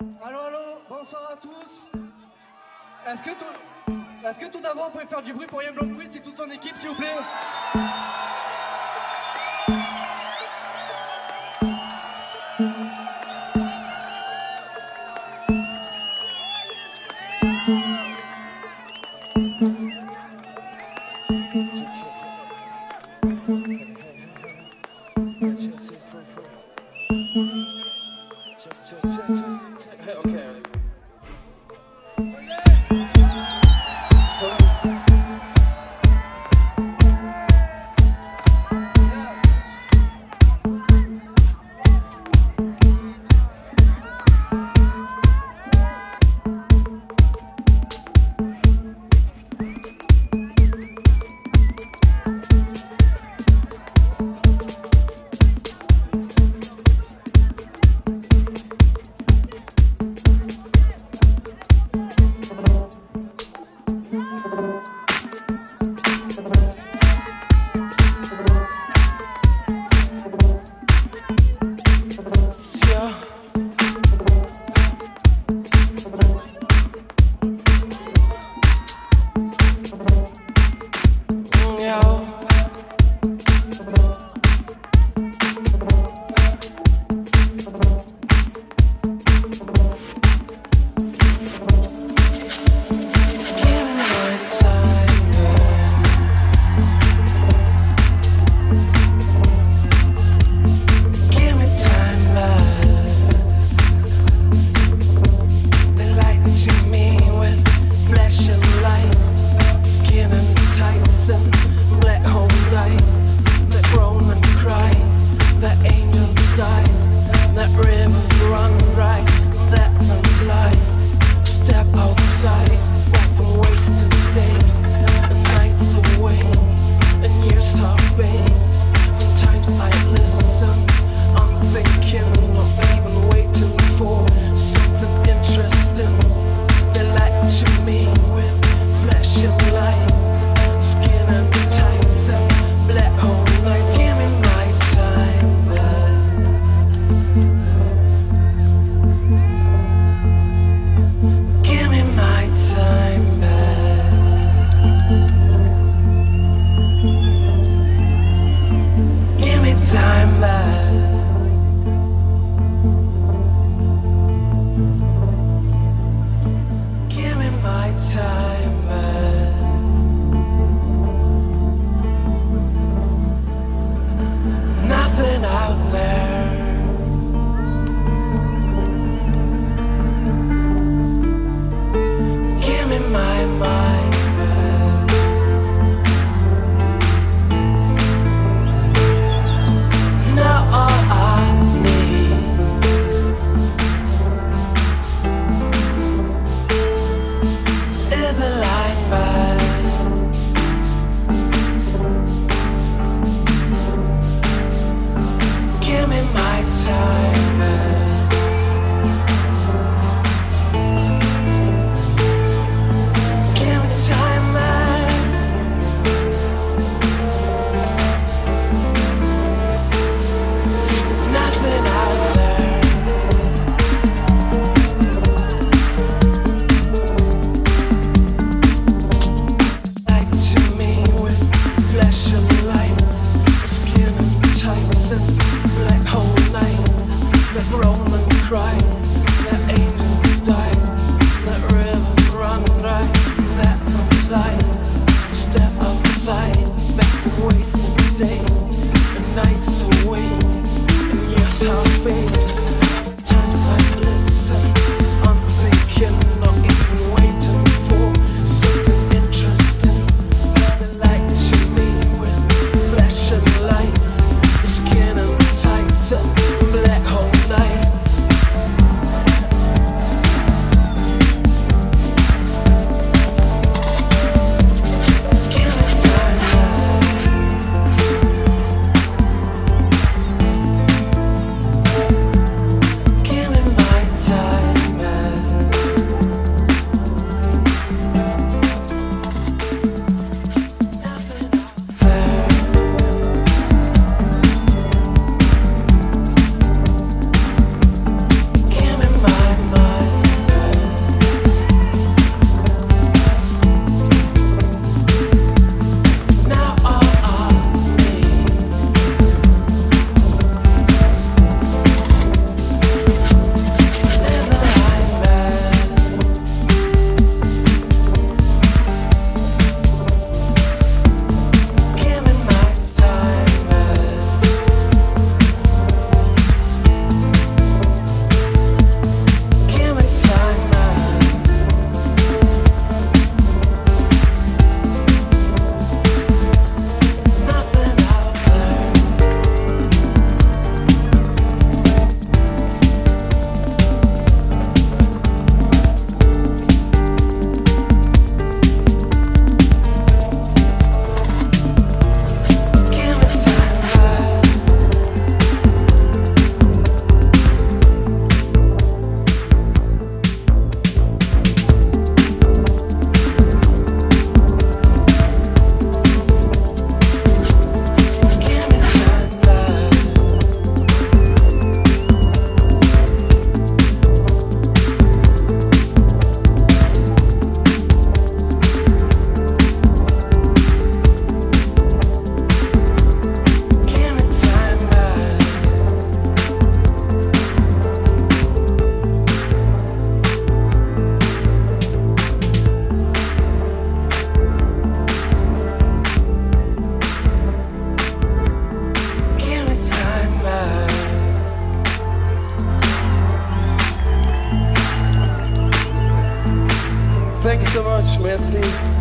Allô, allô, bonsoir à tous. Est-ce que tout, est tout d'abord on peut faire du bruit pour Yann Blomquist et toute son équipe, s'il vous plaît died, the grown man cried, the angels die. live a life So much. Merci.